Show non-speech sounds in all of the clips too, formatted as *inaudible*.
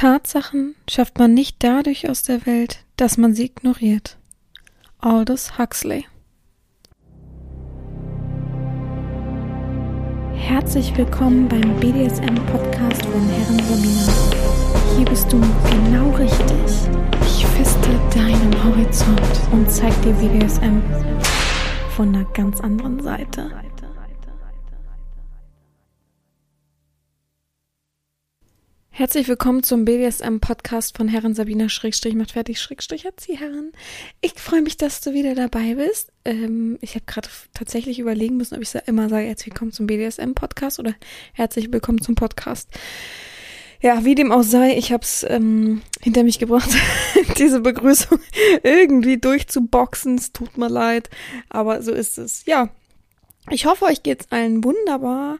Tatsachen schafft man nicht dadurch aus der Welt, dass man sie ignoriert. Aldous Huxley Herzlich willkommen beim BDSM-Podcast von Herren Romina. Hier bist du genau richtig. Ich feste deinen Horizont und zeig dir BDSM von einer ganz anderen Seite. Herzlich willkommen zum BDSM-Podcast von Herren Sabina Schrägstrich macht fertig Schrägstrich Erzieherin. Ich freue mich, dass du wieder dabei bist. Ähm, ich habe gerade tatsächlich überlegen müssen, ob ich immer sage, herzlich willkommen zum BDSM-Podcast oder herzlich willkommen zum Podcast. Ja, wie dem auch sei, ich habe es ähm, hinter mich gebracht, *laughs* diese Begrüßung irgendwie durchzuboxen. Es tut mir leid, aber so ist es. Ja, ich hoffe, euch geht's allen wunderbar.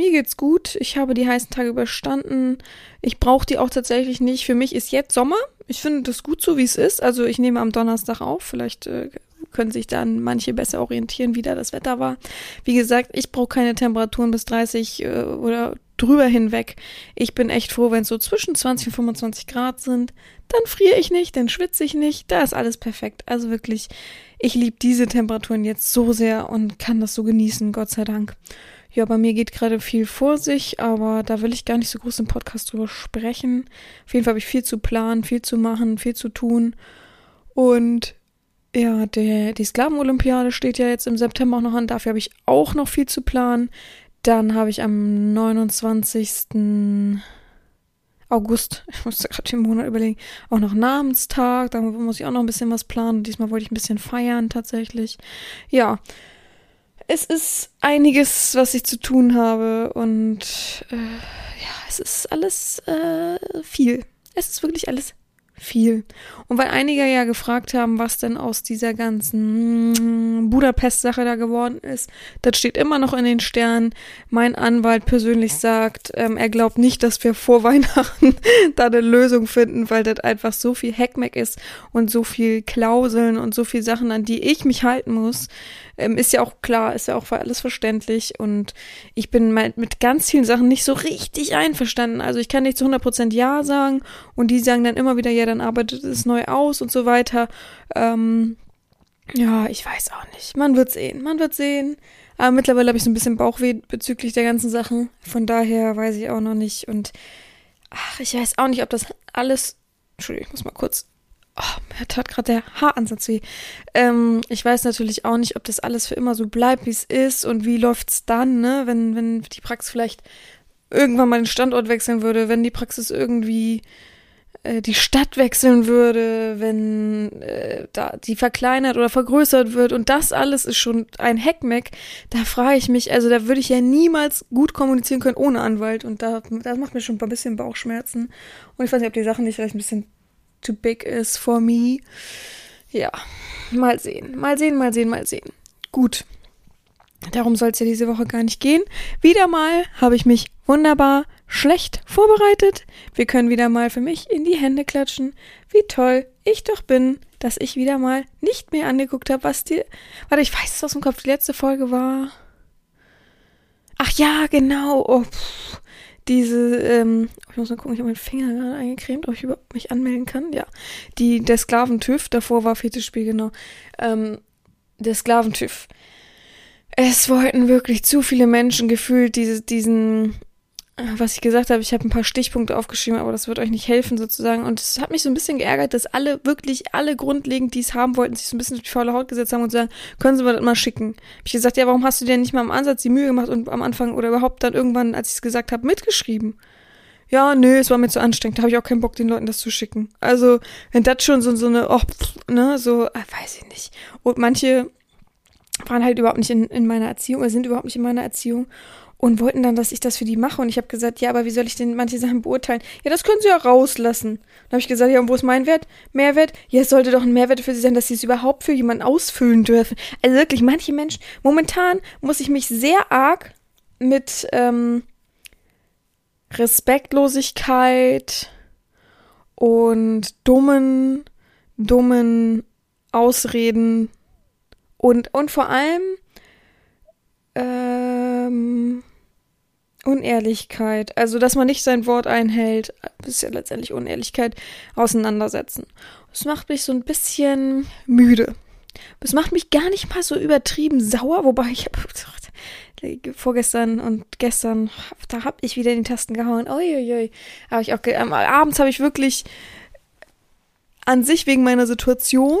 Mir geht's gut. Ich habe die heißen Tage überstanden. Ich brauche die auch tatsächlich nicht. Für mich ist jetzt Sommer. Ich finde das gut so, wie es ist. Also ich nehme am Donnerstag auf. Vielleicht äh, können sich dann manche besser orientieren, wie da das Wetter war. Wie gesagt, ich brauche keine Temperaturen bis 30 äh, oder drüber hinweg. Ich bin echt froh, wenn es so zwischen 20 und 25 Grad sind. Dann friere ich nicht, dann schwitze ich nicht. Da ist alles perfekt. Also wirklich, ich liebe diese Temperaturen jetzt so sehr und kann das so genießen, Gott sei Dank. Ja, bei mir geht gerade viel vor sich, aber da will ich gar nicht so groß im Podcast drüber sprechen. Auf jeden Fall habe ich viel zu planen, viel zu machen, viel zu tun. Und ja, der, die Sklavenolympiade steht ja jetzt im September auch noch an. Dafür habe ich auch noch viel zu planen. Dann habe ich am 29. August, *laughs* ich musste gerade den Monat überlegen, auch noch Namenstag. Da muss ich auch noch ein bisschen was planen. Diesmal wollte ich ein bisschen feiern tatsächlich. Ja, es ist einiges, was ich zu tun habe und äh, ja, es ist alles äh, viel. Es ist wirklich alles viel. Und weil einige ja gefragt haben, was denn aus dieser ganzen mm, Budapest-Sache da geworden ist, das steht immer noch in den Sternen. Mein Anwalt persönlich sagt, ähm, er glaubt nicht, dass wir vor *laughs* Weihnachten da eine Lösung finden, weil das einfach so viel Hackmack ist und so viel Klauseln und so viel Sachen, an die ich mich halten muss. Ähm, ist ja auch klar, ist ja auch alles verständlich und ich bin mit ganz vielen Sachen nicht so richtig einverstanden. Also ich kann nicht zu 100% Ja sagen und die sagen dann immer wieder, ja, dann arbeitet es neu aus und so weiter. Ähm, ja, ich weiß auch nicht. Man wird sehen, man wird sehen. Aber mittlerweile habe ich so ein bisschen Bauchweh bezüglich der ganzen Sachen. Von daher weiß ich auch noch nicht. Und ach, ich weiß auch nicht, ob das alles. Entschuldigung, ich muss mal kurz Oh, mir tat gerade der Haaransatz weh. Ähm, ich weiß natürlich auch nicht, ob das alles für immer so bleibt, wie es ist und wie läuft's dann, ne? Wenn, wenn die Praxis vielleicht irgendwann mal den Standort wechseln würde, wenn die Praxis irgendwie äh, die Stadt wechseln würde, wenn äh, da die verkleinert oder vergrößert wird und das alles ist schon ein Heckmeck, da frage ich mich, also da würde ich ja niemals gut kommunizieren können ohne Anwalt und da das macht mir schon ein bisschen Bauchschmerzen und ich weiß nicht, ob die Sachen nicht vielleicht ein bisschen too big is for me. Ja, mal sehen, mal sehen, mal sehen, mal sehen. Gut. Darum soll es ja diese Woche gar nicht gehen. Wieder mal habe ich mich wunderbar schlecht vorbereitet. Wir können wieder mal für mich in die Hände klatschen, wie toll ich doch bin, dass ich wieder mal nicht mehr angeguckt habe, was dir. Warte, ich weiß es aus dem Kopf. Die letzte Folge war. Ach ja, genau. Oh, pff diese, ähm, ich muss mal gucken, ich habe meinen Finger gerade eingecremt, ob ich überhaupt mich anmelden kann. Ja, die, der Sklaventüff, davor war Fetischspiel, genau. Ähm, der Sklaventüff. Es wollten wirklich zu viele Menschen gefühlt diese, diesen was ich gesagt habe, ich habe ein paar Stichpunkte aufgeschrieben, aber das wird euch nicht helfen sozusagen. Und es hat mich so ein bisschen geärgert, dass alle, wirklich alle grundlegend, die es haben wollten, sich so ein bisschen auf die faule Haut gesetzt haben und sagen, können Sie mir das mal schicken. Hab ich gesagt, ja, warum hast du dir nicht mal am Ansatz die Mühe gemacht und am Anfang oder überhaupt dann irgendwann, als ich es gesagt habe, mitgeschrieben? Ja, nö, es war mir zu anstrengend. Da habe ich auch keinen Bock, den Leuten das zu schicken. Also, wenn das schon so, so eine, oh, pff, ne, so, äh, weiß ich nicht. Und manche waren halt überhaupt nicht in, in meiner Erziehung oder sind überhaupt nicht in meiner Erziehung und wollten dann, dass ich das für die mache. Und ich habe gesagt, ja, aber wie soll ich denn manche Sachen beurteilen? Ja, das können sie ja rauslassen. Dann habe ich gesagt, ja, und wo ist mein Wert? Mehrwert? Ja, es sollte doch ein Mehrwert für sie sein, dass sie es überhaupt für jemanden ausfüllen dürfen. Also wirklich, manche Menschen, momentan muss ich mich sehr arg mit ähm, Respektlosigkeit und dummen, dummen Ausreden und, und vor allem ähm, Unehrlichkeit, also dass man nicht sein Wort einhält, ist ja letztendlich Unehrlichkeit, auseinandersetzen. Das macht mich so ein bisschen müde. Das macht mich gar nicht mal so übertrieben sauer, wobei ich habe vorgestern und gestern, da habe ich wieder in die Tasten gehauen. Uiuiui. Habe ich auch, abends habe ich wirklich an sich wegen meiner Situation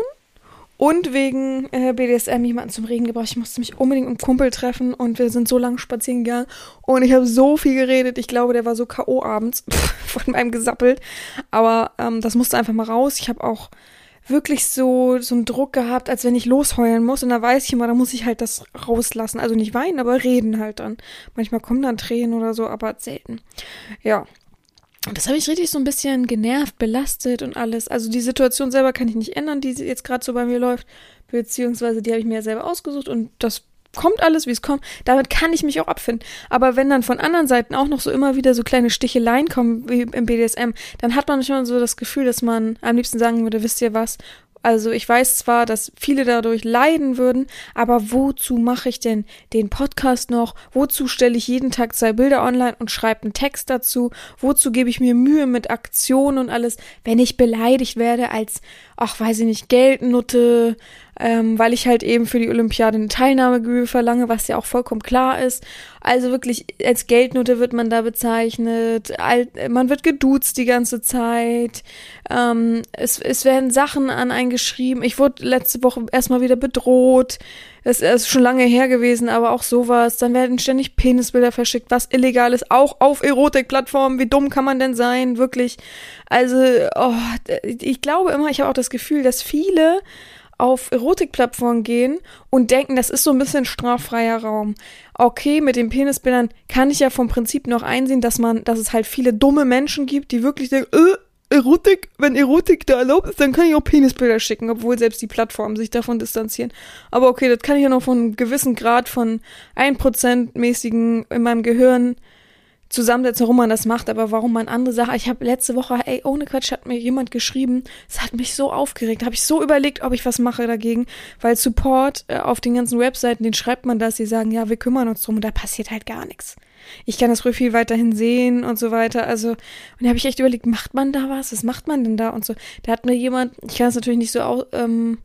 und wegen äh, BDSM jemanden zum Reden gebracht. Ich musste mich unbedingt mit einem Kumpel treffen und wir sind so lange spazieren gegangen und ich habe so viel geredet. Ich glaube, der war so K.O. abends *laughs* von meinem gesappelt. Aber ähm, das musste einfach mal raus. Ich habe auch wirklich so, so einen Druck gehabt, als wenn ich losheulen muss. Und da weiß ich immer, da muss ich halt das rauslassen. Also nicht weinen, aber reden halt dann. Manchmal kommen dann Tränen oder so, aber selten. Ja. Und das habe ich richtig so ein bisschen genervt, belastet und alles. Also die Situation selber kann ich nicht ändern, die jetzt gerade so bei mir läuft. Beziehungsweise die habe ich mir ja selber ausgesucht und das kommt alles, wie es kommt. Damit kann ich mich auch abfinden. Aber wenn dann von anderen Seiten auch noch so immer wieder so kleine Sticheleien kommen wie im BDSM, dann hat man schon so das Gefühl, dass man am liebsten sagen würde, wisst ihr was, also ich weiß zwar, dass viele dadurch leiden würden, aber wozu mache ich denn den Podcast noch? Wozu stelle ich jeden Tag zwei Bilder online und schreibe einen Text dazu? Wozu gebe ich mir Mühe mit Aktionen und alles, wenn ich beleidigt werde als, ach weiß ich nicht, Geldnutte, ähm, weil ich halt eben für die Olympiade eine Teilnahmegebühr verlange, was ja auch vollkommen klar ist. Also wirklich als Geldnote wird man da bezeichnet, man wird geduzt die ganze Zeit, ähm, es, es werden Sachen an einen geschrieben. Ich wurde letzte Woche erstmal wieder bedroht. Es ist schon lange her gewesen, aber auch sowas. Dann werden ständig Penisbilder verschickt, was illegal ist, auch auf Erotikplattformen. Wie dumm kann man denn sein? Wirklich. Also, oh, ich glaube immer, ich habe auch das Gefühl, dass viele auf Erotikplattformen gehen und denken, das ist so ein bisschen straffreier Raum. Okay, mit den Penisbildern kann ich ja vom Prinzip noch einsehen, dass man, dass es halt viele dumme Menschen gibt, die wirklich denken, äh, Erotik, wenn Erotik da erlaubt ist, dann kann ich auch Penisbilder schicken, obwohl selbst die Plattformen sich davon distanzieren. Aber okay, das kann ich ja noch von einem gewissen Grad von 1% mäßigen in meinem Gehirn zusammensetzen, warum man das macht, aber warum man andere Sachen. Ich habe letzte Woche, ey, ohne Quatsch, hat mir jemand geschrieben, es hat mich so aufgeregt. Habe ich so überlegt, ob ich was mache dagegen, weil Support äh, auf den ganzen Webseiten, den schreibt man das, die sagen, ja, wir kümmern uns drum und da passiert halt gar nichts. Ich kann das Profil weiterhin sehen und so weiter. Also, und da habe ich echt überlegt, macht man da was? Was macht man denn da? Und so. Da hat mir jemand, ich kann es natürlich nicht so au, ähm,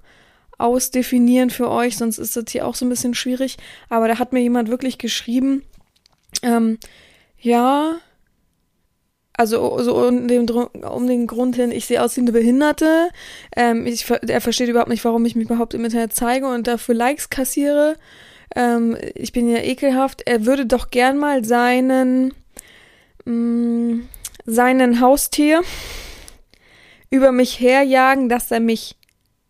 ausdefinieren für euch, sonst ist das hier auch so ein bisschen schwierig, aber da hat mir jemand wirklich geschrieben, ähm, ja. Also so um den, um den Grund hin, ich sehe aus wie eine Behinderte. Ähm, ich, er versteht überhaupt nicht, warum ich mich überhaupt im Internet zeige und dafür Likes kassiere. Ähm, ich bin ja ekelhaft. Er würde doch gern mal seinen, mh, mm, seinen Haustier über mich herjagen, dass er mich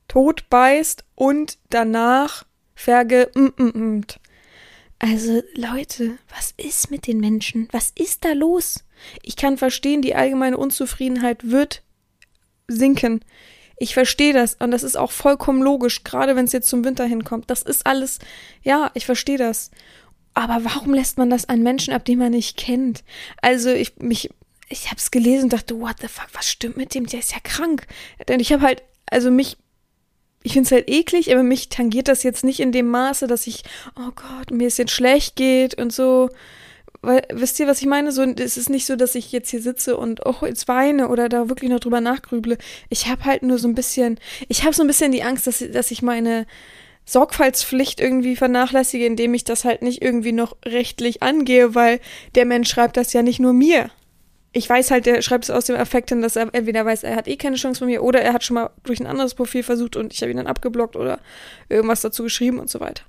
tot beißt und danach verge... Mm, mm, mm. Also Leute, was ist mit den Menschen? Was ist da los? Ich kann verstehen, die allgemeine Unzufriedenheit wird sinken. Ich verstehe das und das ist auch vollkommen logisch, gerade wenn es jetzt zum Winter hinkommt. Das ist alles, ja, ich verstehe das. Aber warum lässt man das an Menschen ab, die man nicht kennt? Also ich mich, ich habe es gelesen und dachte, what the fuck, was stimmt mit dem? Der ist ja krank. Denn ich habe halt, also mich ich finde es halt eklig, aber mich tangiert das jetzt nicht in dem Maße, dass ich, oh Gott, mir es jetzt schlecht geht und so. Weil, wisst ihr, was ich meine? So, es ist nicht so, dass ich jetzt hier sitze und oh, jetzt weine oder da wirklich noch drüber nachgrüble. Ich habe halt nur so ein bisschen, ich habe so ein bisschen die Angst, dass, dass ich meine Sorgfaltspflicht irgendwie vernachlässige, indem ich das halt nicht irgendwie noch rechtlich angehe, weil der Mensch schreibt das ja nicht nur mir ich weiß halt, der schreibt es aus dem Affekt hin, dass er entweder weiß, er hat eh keine Chance von mir oder er hat schon mal durch ein anderes Profil versucht und ich habe ihn dann abgeblockt oder irgendwas dazu geschrieben und so weiter.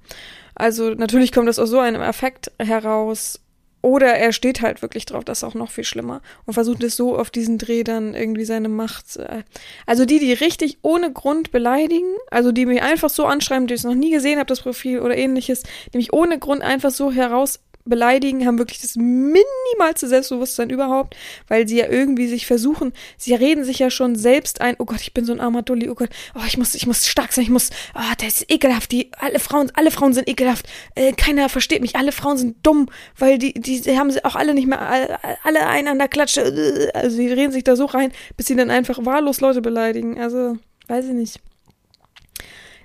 Also natürlich kommt das aus so einem Affekt heraus. Oder er steht halt wirklich drauf, das ist auch noch viel schlimmer. Und versucht es so auf diesen Dreh dann irgendwie seine Macht. Äh, also die, die richtig ohne Grund beleidigen, also die mich einfach so anschreiben, die ich noch nie gesehen habe, das Profil oder ähnliches, die mich ohne Grund einfach so heraus beleidigen, haben wirklich das minimalste Selbstbewusstsein überhaupt, weil sie ja irgendwie sich versuchen, sie reden sich ja schon selbst ein, oh Gott, ich bin so ein armer Dulli, oh Gott, oh, ich muss, ich muss stark sein, ich muss, oh, das ist ekelhaft, die, alle Frauen, alle Frauen sind ekelhaft, äh, keiner versteht mich, alle Frauen sind dumm, weil die, die, haben sie auch alle nicht mehr, alle, alle einen an der Klatsche, äh, also sie reden sich da so rein, bis sie dann einfach wahllos Leute beleidigen, also, weiß ich nicht.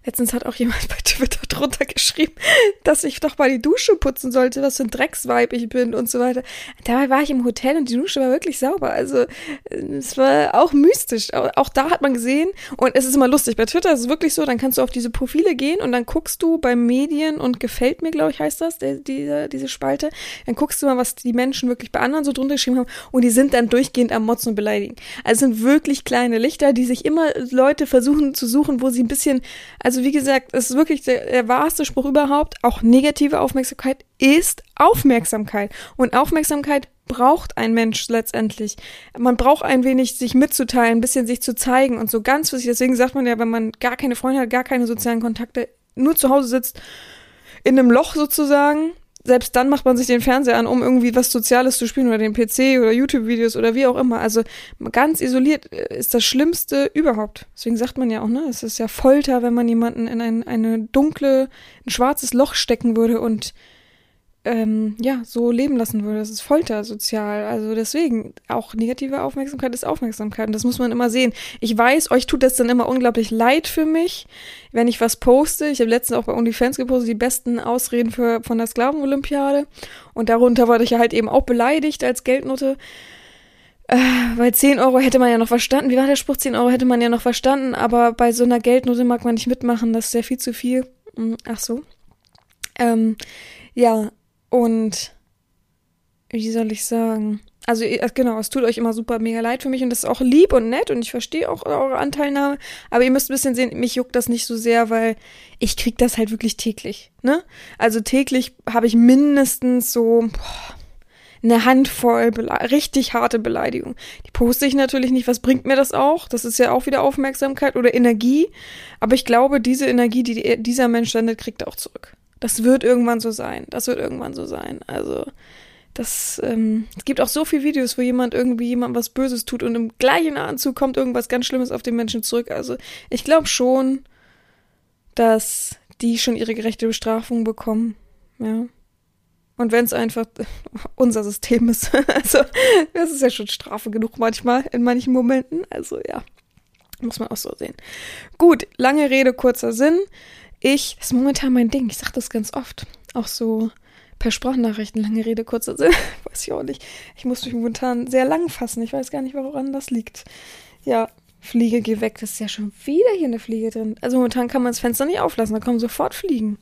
Letztens hat auch jemand bei Twitter drunter geschrieben, dass ich doch mal die Dusche putzen sollte, was für ein Drecksweib ich bin und so weiter. Dabei war ich im Hotel und die Dusche war wirklich sauber. Also es war auch mystisch. Auch da hat man gesehen und es ist immer lustig. Bei Twitter ist es wirklich so, dann kannst du auf diese Profile gehen und dann guckst du bei Medien und gefällt mir, glaube ich, heißt das, der, diese, diese Spalte. Dann guckst du mal, was die Menschen wirklich bei anderen so drunter geschrieben haben und die sind dann durchgehend am Motzen und beleidigen. Also es sind wirklich kleine Lichter, die sich immer Leute versuchen zu suchen, wo sie ein bisschen, also wie gesagt, es ist wirklich der, der wahrste Spruch überhaupt. Auch negative Aufmerksamkeit ist Aufmerksamkeit. Und Aufmerksamkeit braucht ein Mensch letztendlich. Man braucht ein wenig sich mitzuteilen, ein bisschen sich zu zeigen und so ganz wichtig. Deswegen sagt man ja, wenn man gar keine Freunde hat, gar keine sozialen Kontakte, nur zu Hause sitzt, in einem Loch sozusagen, selbst dann macht man sich den Fernseher an, um irgendwie was Soziales zu spielen oder den PC oder YouTube-Videos oder wie auch immer. Also ganz isoliert äh, ist das Schlimmste überhaupt. Deswegen sagt man ja auch, ne, es ist ja Folter, wenn man jemanden in ein, eine dunkle, ein schwarzes Loch stecken würde und ähm, ja, so leben lassen würde. Das ist Folter sozial. Also deswegen, auch negative Aufmerksamkeit ist Aufmerksamkeit. Und das muss man immer sehen. Ich weiß, euch tut das dann immer unglaublich leid für mich, wenn ich was poste. Ich habe letztens auch bei OnlyFans gepostet, die besten Ausreden für, von der Sklavenolympiade. Und darunter wurde ich ja halt eben auch beleidigt als Geldnote. Äh, weil 10 Euro hätte man ja noch verstanden. Wie war der Spruch? 10 Euro hätte man ja noch verstanden. Aber bei so einer Geldnote mag man nicht mitmachen. Das ist ja viel zu viel. Hm, ach so. Ähm, ja, und wie soll ich sagen? Also genau, es tut euch immer super mega leid für mich und das ist auch lieb und nett und ich verstehe auch eure Anteilnahme, aber ihr müsst ein bisschen sehen, mich juckt das nicht so sehr, weil ich krieg das halt wirklich täglich, ne? Also täglich habe ich mindestens so boah, eine Handvoll richtig harte Beleidigung. Die poste ich natürlich nicht, was bringt mir das auch? Das ist ja auch wieder Aufmerksamkeit oder Energie, aber ich glaube, diese Energie, die dieser Mensch sendet, kriegt er auch zurück. Das wird irgendwann so sein. Das wird irgendwann so sein. Also, das, ähm, es gibt auch so viele Videos, wo jemand irgendwie jemand was Böses tut und im gleichen Anzug kommt irgendwas ganz Schlimmes auf den Menschen zurück. Also, ich glaube schon, dass die schon ihre gerechte Bestrafung bekommen. Ja. Und wenn es einfach *laughs* unser System ist. *laughs* also, das ist ja schon Strafe genug manchmal, in manchen Momenten. Also, ja. Muss man auch so sehen. Gut, lange Rede, kurzer Sinn. Ich, das ist momentan mein Ding. Ich sage das ganz oft. Auch so per Sprachnachrichten, lange Rede, kurzer Sinn. *laughs* weiß ich auch nicht. Ich muss mich momentan sehr lang fassen. Ich weiß gar nicht, woran das liegt. Ja, Fliege, geh weg. Das ist ja schon wieder hier eine Fliege drin. Also momentan kann man das Fenster nicht auflassen. Da kommen sofort Fliegen.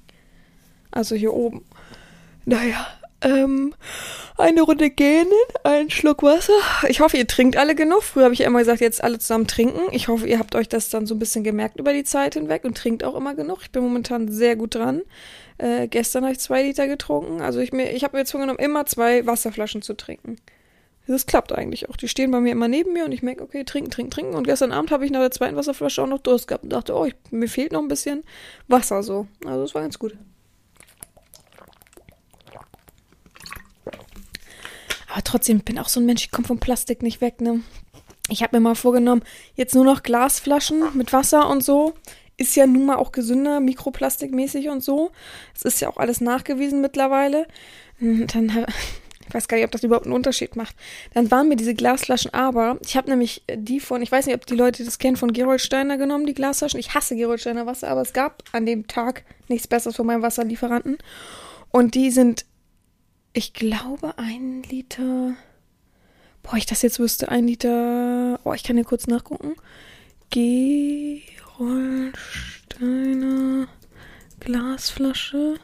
Also hier oben. Naja, ähm, eine Runde gähnen, einen Schluck Wasser. Ich hoffe, ihr trinkt alle genug. Früher habe ich ja immer gesagt, jetzt alle zusammen trinken. Ich hoffe, ihr habt euch das dann so ein bisschen gemerkt über die Zeit hinweg und trinkt auch immer genug. Ich bin momentan sehr gut dran. Äh, gestern habe ich zwei Liter getrunken. Also ich, ich habe mir jetzt vorgenommen, immer zwei Wasserflaschen zu trinken. Das klappt eigentlich auch. Die stehen bei mir immer neben mir und ich merke, okay, trinken, trinken, trinken. Und gestern Abend habe ich nach der zweiten Wasserflasche auch noch Durst gehabt und dachte, oh, ich, mir fehlt noch ein bisschen Wasser so. Also das war ganz gut. Aber trotzdem bin auch so ein Mensch, ich komme vom Plastik nicht weg, ne? Ich habe mir mal vorgenommen, jetzt nur noch Glasflaschen mit Wasser und so. Ist ja nun mal auch gesünder, mikroplastikmäßig und so. Es ist ja auch alles nachgewiesen mittlerweile. Und dann habe *laughs* ich weiß gar nicht, ob das überhaupt einen Unterschied macht. Dann waren mir diese Glasflaschen aber, ich habe nämlich die von, ich weiß nicht, ob die Leute das kennen, von Gerold Steiner genommen, die Glasflaschen. Ich hasse Gerold Steiner Wasser, aber es gab an dem Tag nichts Besseres von meinem Wasserlieferanten. Und die sind ich glaube, ein Liter. Boah, ich das jetzt wüsste, ein Liter. Oh, ich kann hier kurz nachgucken. Gerolsteiner Glasflasche.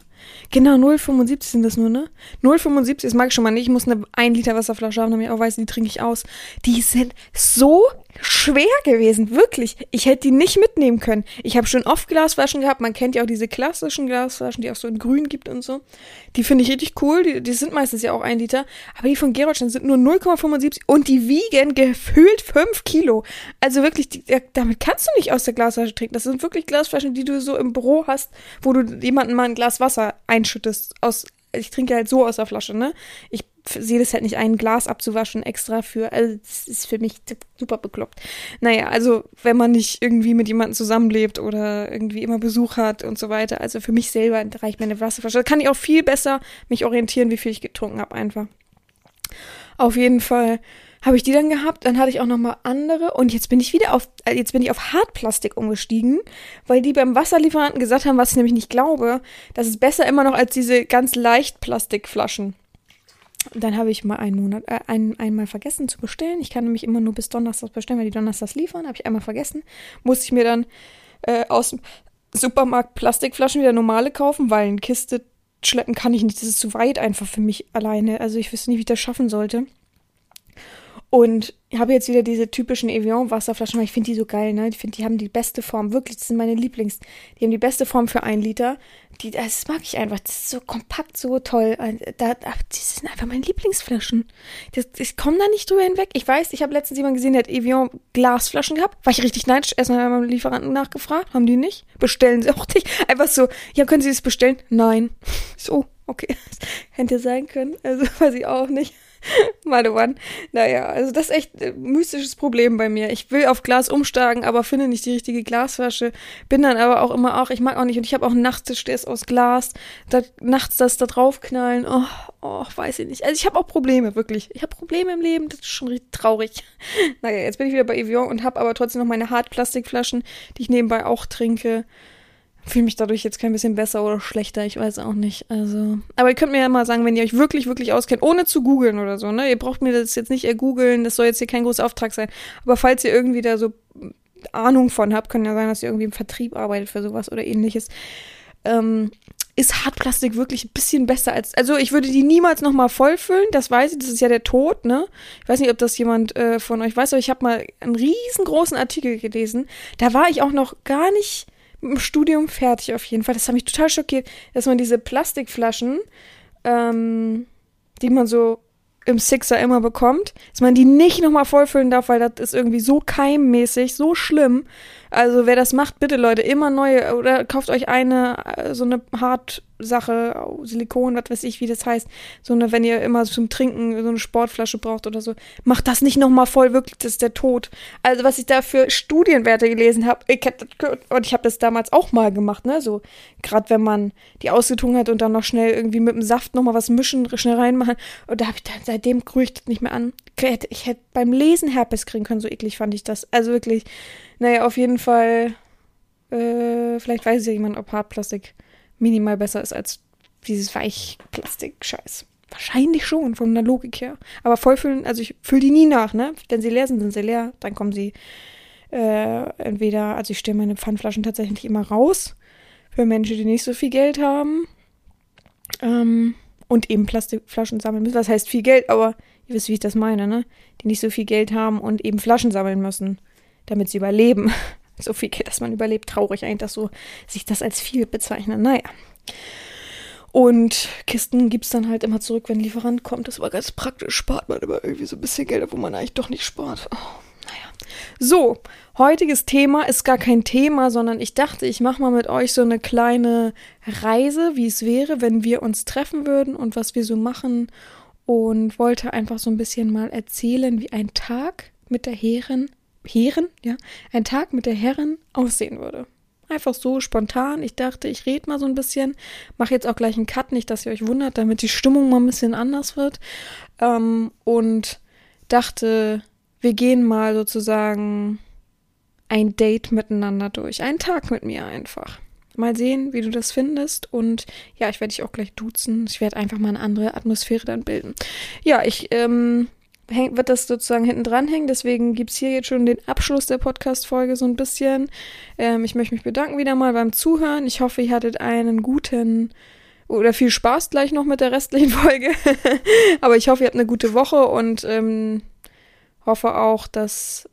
Genau, 0,75 sind das nur, ne? 0,75, das mag ich schon mal nicht. Ich muss eine 1 Liter Wasserflasche haben, damit ich auch weiß, die trinke ich aus. Die sind so schwer gewesen, wirklich. Ich hätte die nicht mitnehmen können. Ich habe schon oft Glasflaschen gehabt. Man kennt ja auch diese klassischen Glasflaschen, die auch so in grün gibt und so. Die finde ich richtig cool. Die, die, sind meistens ja auch ein Liter. Aber die von Gerolstein sind nur 0,75 und die wiegen gefühlt 5 Kilo. Also wirklich, die, damit kannst du nicht aus der Glasflasche trinken. Das sind wirklich Glasflaschen, die du so im Büro hast, wo du jemandem mal ein Glas Wasser einschüttest aus ich trinke halt so aus der Flasche, ne? Ich sehe das halt nicht ein, Glas abzuwaschen extra für, also das ist für mich super bekloppt. Naja, also wenn man nicht irgendwie mit jemandem zusammenlebt oder irgendwie immer Besuch hat und so weiter, also für mich selber reicht meine Wasserflasche. Da kann ich auch viel besser mich orientieren, wie viel ich getrunken habe einfach. Auf jeden Fall habe ich die dann gehabt, dann hatte ich auch noch mal andere und jetzt bin ich wieder auf äh, jetzt bin ich auf Hartplastik umgestiegen, weil die beim Wasserlieferanten gesagt haben, was ich nämlich nicht glaube, das ist besser immer noch als diese ganz leicht Plastikflaschen. Dann habe ich mal einen Monat, äh, ein, einmal vergessen zu bestellen. Ich kann nämlich immer nur bis Donnerstag bestellen, weil die Donnerstags liefern. Habe ich einmal vergessen. Musste ich mir dann äh, aus dem Supermarkt Plastikflaschen wieder normale kaufen, weil eine Kiste schleppen kann ich nicht. Das ist zu weit einfach für mich alleine. Also ich wüsste nicht, wie ich das schaffen sollte. Und ich habe jetzt wieder diese typischen Evian-Wasserflaschen, weil ich finde die so geil, ne? Ich finde, die haben die beste Form. Wirklich, das sind meine Lieblings. Die haben die beste Form für ein Liter. Die, das mag ich einfach. Das ist so kompakt, so toll. Da, da, die sind einfach meine Lieblingsflaschen. Das, ich komme da nicht drüber hinweg. Ich weiß, ich habe letztens jemanden gesehen, der hat Evian-Glasflaschen gehabt. War ich richtig neidisch. Erstmal beim Lieferanten nachgefragt. Haben die nicht? Bestellen sie auch nicht. Einfach so, ja, können Sie das bestellen? Nein. *laughs* So, okay. *laughs* Hätte sein können. Also weiß ich auch nicht. *laughs* Mann. Naja, also das ist echt ein mystisches Problem bei mir. Ich will auf Glas umsteigen, aber finde nicht die richtige Glasflasche. Bin dann aber auch immer auch, ich mag auch nicht, und ich habe auch einen Nachttisch, der ist aus Glas. Da, nachts das da draufknallen, oh, oh, weiß ich nicht. Also ich habe auch Probleme, wirklich. Ich habe Probleme im Leben, das ist schon richtig traurig. *laughs* Naja, jetzt bin ich wieder bei Evian und habe aber trotzdem noch meine Hartplastikflaschen, die ich nebenbei auch trinke fühle mich dadurch jetzt kein bisschen besser oder schlechter, ich weiß auch nicht. Also, aber ihr könnt mir ja mal sagen, wenn ihr euch wirklich, wirklich auskennt, ohne zu googeln oder so, ne? Ihr braucht mir das jetzt nicht googeln, das soll jetzt hier kein großer Auftrag sein. Aber falls ihr irgendwie da so Ahnung von habt, kann ja sein, dass ihr irgendwie im Vertrieb arbeitet für sowas oder ähnliches. Ähm, ist Hartplastik wirklich ein bisschen besser als. Also ich würde die niemals nochmal vollfüllen, das weiß ich, das ist ja der Tod, ne? Ich weiß nicht, ob das jemand äh, von euch weiß, aber ich habe mal einen riesengroßen Artikel gelesen. Da war ich auch noch gar nicht Studium fertig auf jeden Fall. Das hat mich total schockiert, dass man diese Plastikflaschen, ähm, die man so im Sixer immer bekommt, dass man die nicht nochmal vollfüllen darf, weil das ist irgendwie so keimmäßig, so schlimm. Also wer das macht, bitte Leute, immer neue oder kauft euch eine, äh, so eine hart Sache, Silikon, was weiß ich, wie das heißt. So eine, wenn ihr immer zum Trinken so eine Sportflasche braucht oder so. Macht das nicht nochmal voll, wirklich, das ist der Tod. Also, was ich da für Studienwerte gelesen habe, ich und ich habe das damals auch mal gemacht, ne? So, gerade wenn man die ausgetrunken hat und dann noch schnell irgendwie mit dem Saft nochmal was mischen, schnell reinmachen. Und da habe ich dann, seitdem das nicht mehr an. Ich hätte beim Lesen Herpes kriegen können, so eklig fand ich das. Also wirklich, naja, auf jeden Fall, äh, vielleicht weiß ja jemand, ob Hartplastik minimal besser ist als dieses Weichplastik-Scheiß. Wahrscheinlich schon, von der Logik her. Aber vollfüllen, also ich fülle die nie nach, ne? Wenn sie leer sind, sind sie leer. Dann kommen sie äh, entweder, also ich stelle meine Pfandflaschen tatsächlich immer raus. Für Menschen, die nicht so viel Geld haben. Ähm, und eben Plastikflaschen sammeln müssen. Das heißt viel Geld, aber ihr wisst, wie ich das meine, ne? Die nicht so viel Geld haben und eben Flaschen sammeln müssen, damit sie überleben *laughs* so viel Geld, dass man überlebt. Traurig eigentlich, dass so sich das als viel bezeichnet. Naja. Und Kisten gibt es dann halt immer zurück, wenn ein Lieferant kommt. Das war ganz praktisch. Spart man immer irgendwie so ein bisschen Geld, wo man eigentlich doch nicht spart. Oh, naja. So, heutiges Thema ist gar kein Thema, sondern ich dachte, ich mache mal mit euch so eine kleine Reise, wie es wäre, wenn wir uns treffen würden und was wir so machen. Und wollte einfach so ein bisschen mal erzählen, wie ein Tag mit der Herren Herren, ja, ein Tag mit der Herren aussehen würde. Einfach so spontan. Ich dachte, ich rede mal so ein bisschen. Mache jetzt auch gleich einen Cut, nicht, dass ihr euch wundert, damit die Stimmung mal ein bisschen anders wird. Ähm, und dachte, wir gehen mal sozusagen ein Date miteinander durch. Einen Tag mit mir einfach. Mal sehen, wie du das findest. Und ja, ich werde dich auch gleich duzen. Ich werde einfach mal eine andere Atmosphäre dann bilden. Ja, ich ähm, häng, wird das sozusagen hinten dran hängen. Deswegen gibt's hier jetzt schon den Abschluss der Podcast-Folge so ein bisschen. Ähm, ich möchte mich bedanken wieder mal beim Zuhören. Ich hoffe, ihr hattet einen guten oder viel Spaß gleich noch mit der restlichen *laughs* Folge. Aber ich hoffe, ihr habt eine gute Woche und ähm, hoffe auch, dass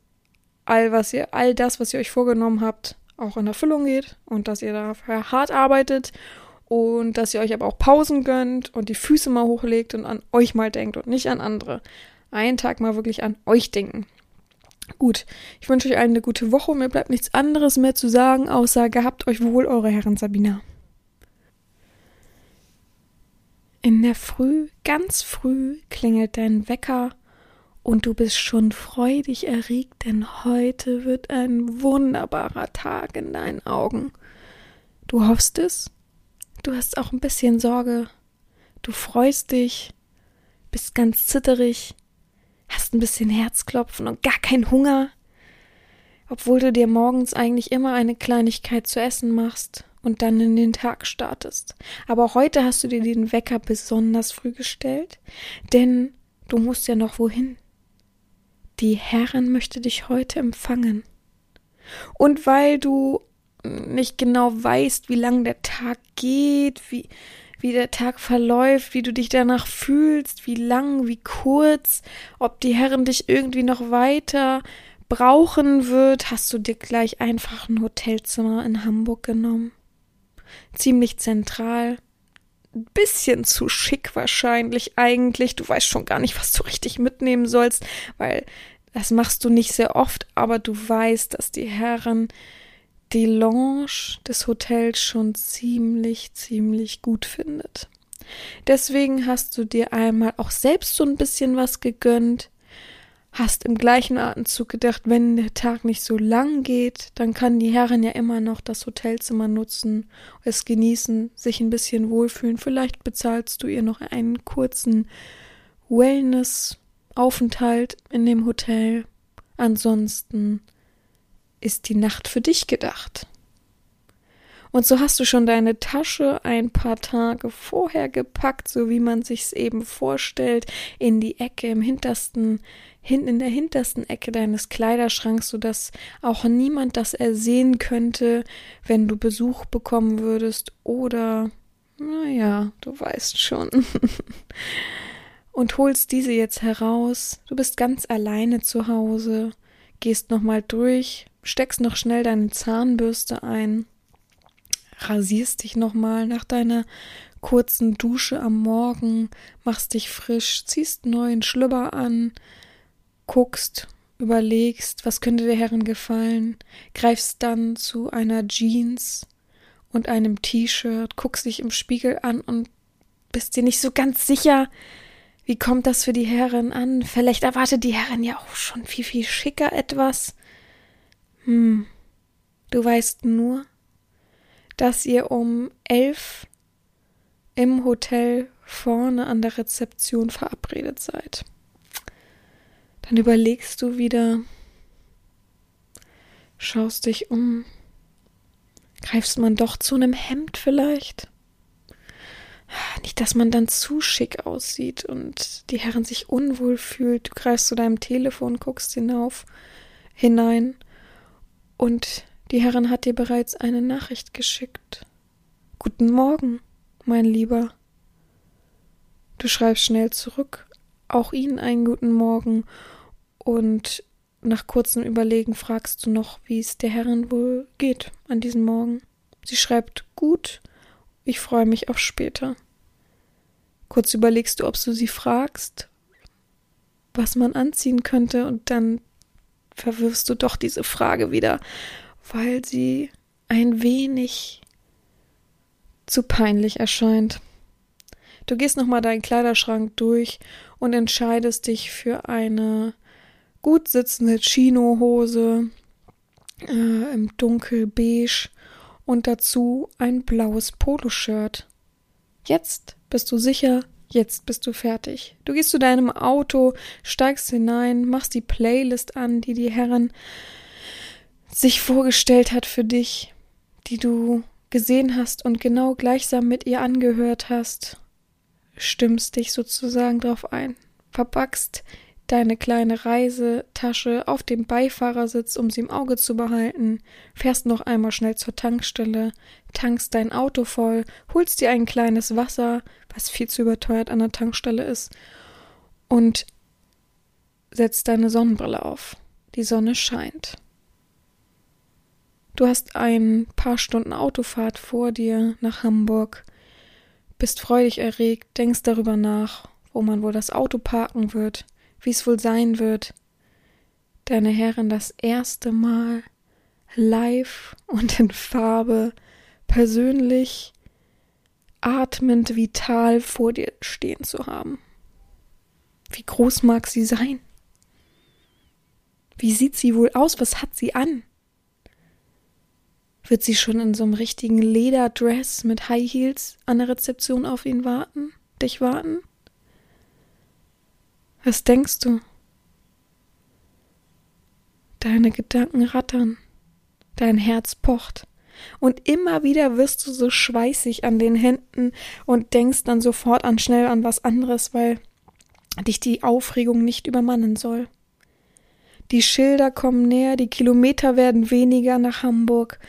all was ihr, all das, was ihr euch vorgenommen habt, auch in Erfüllung geht und dass ihr dafür hart arbeitet und dass ihr euch aber auch Pausen gönnt und die Füße mal hochlegt und an euch mal denkt und nicht an andere einen Tag mal wirklich an euch denken. Gut, ich wünsche euch allen eine gute Woche mir bleibt nichts anderes mehr zu sagen, außer gehabt euch wohl, eure Herren Sabina. In der Früh, ganz früh, klingelt dein Wecker und du bist schon freudig erregt, denn heute wird ein wunderbarer Tag in deinen Augen. Du hoffst es, du hast auch ein bisschen Sorge, du freust dich, bist ganz zitterig, hast ein bisschen Herzklopfen und gar keinen Hunger, obwohl du dir morgens eigentlich immer eine Kleinigkeit zu essen machst und dann in den Tag startest. Aber heute hast du dir den Wecker besonders früh gestellt, denn du musst ja noch wohin. Die Herrin möchte dich heute empfangen. Und weil du nicht genau weißt, wie lang der Tag geht, wie, wie der Tag verläuft, wie du dich danach fühlst, wie lang, wie kurz, ob die Herren dich irgendwie noch weiter brauchen wird, hast du dir gleich einfach ein Hotelzimmer in Hamburg genommen. Ziemlich zentral. Ein bisschen zu schick wahrscheinlich eigentlich. Du weißt schon gar nicht, was du richtig mitnehmen sollst, weil das machst du nicht sehr oft, aber du weißt, dass die Herren die Lounge des Hotels schon ziemlich, ziemlich gut findet. Deswegen hast du dir einmal auch selbst so ein bisschen was gegönnt, hast im gleichen Atemzug gedacht, wenn der Tag nicht so lang geht, dann kann die Herrin ja immer noch das Hotelzimmer nutzen, es genießen, sich ein bisschen wohlfühlen. Vielleicht bezahlst du ihr noch einen kurzen Wellness-Aufenthalt in dem Hotel. Ansonsten ist die Nacht für dich gedacht. Und so hast du schon deine Tasche ein paar Tage vorher gepackt, so wie man sich's eben vorstellt, in die Ecke im hintersten, hinten in der hintersten Ecke deines Kleiderschranks, so dass auch niemand das ersehen könnte, wenn du Besuch bekommen würdest oder, naja, du weißt schon. *laughs* Und holst diese jetzt heraus. Du bist ganz alleine zu Hause, gehst nochmal durch, steckst noch schnell deine Zahnbürste ein, rasierst dich nochmal nach deiner kurzen Dusche am Morgen, machst dich frisch, ziehst neuen Schlüpper an, guckst, überlegst, was könnte der Herren gefallen, greifst dann zu einer Jeans und einem T-Shirt, guckst dich im Spiegel an und bist dir nicht so ganz sicher, wie kommt das für die Herren an? Vielleicht erwartet die Herren ja auch schon viel, viel schicker etwas. Hm, du weißt nur, dass ihr um elf im Hotel vorne an der Rezeption verabredet seid. Dann überlegst du wieder, schaust dich um, greifst man doch zu einem Hemd vielleicht? Nicht, dass man dann zu schick aussieht und die Herren sich unwohl fühlt. Du greifst zu deinem Telefon, guckst hinauf, hinein und die Herrin hat dir bereits eine Nachricht geschickt. Guten Morgen, mein Lieber. Du schreibst schnell zurück, auch Ihnen einen guten Morgen, und nach kurzem Überlegen fragst du noch, wie es der Herrin wohl geht an diesem Morgen. Sie schreibt gut, ich freue mich auf später. Kurz überlegst du, ob du sie fragst, was man anziehen könnte, und dann verwirfst du doch diese Frage wieder, weil sie ein wenig zu peinlich erscheint. Du gehst nochmal deinen Kleiderschrank durch und entscheidest dich für eine gut sitzende Chinohose äh, im dunkel beige und dazu ein blaues Poloshirt. Jetzt bist du sicher, Jetzt bist du fertig. Du gehst zu deinem Auto, steigst hinein, machst die Playlist an, die die Herren sich vorgestellt hat für dich, die du gesehen hast und genau gleichsam mit ihr angehört hast, stimmst dich sozusagen drauf ein, verpackst deine kleine Reisetasche auf dem Beifahrersitz, um sie im Auge zu behalten, fährst noch einmal schnell zur Tankstelle, tankst dein Auto voll, holst dir ein kleines Wasser, was viel zu überteuert an der Tankstelle ist, und setzt deine Sonnenbrille auf. Die Sonne scheint. Du hast ein paar Stunden Autofahrt vor dir nach Hamburg, bist freudig erregt, denkst darüber nach, wo man wohl das Auto parken wird, wie es wohl sein wird, deine Herren das erste Mal live und in Farbe persönlich atmend vital vor dir stehen zu haben. Wie groß mag sie sein? Wie sieht sie wohl aus? Was hat sie an? Wird sie schon in so einem richtigen Lederdress mit High Heels an der Rezeption auf ihn warten? Dich warten? Was denkst du? Deine Gedanken rattern, dein Herz pocht. Und immer wieder wirst du so schweißig an den Händen und denkst dann sofort an schnell an was anderes, weil dich die Aufregung nicht übermannen soll. Die Schilder kommen näher, die Kilometer werden weniger nach Hamburg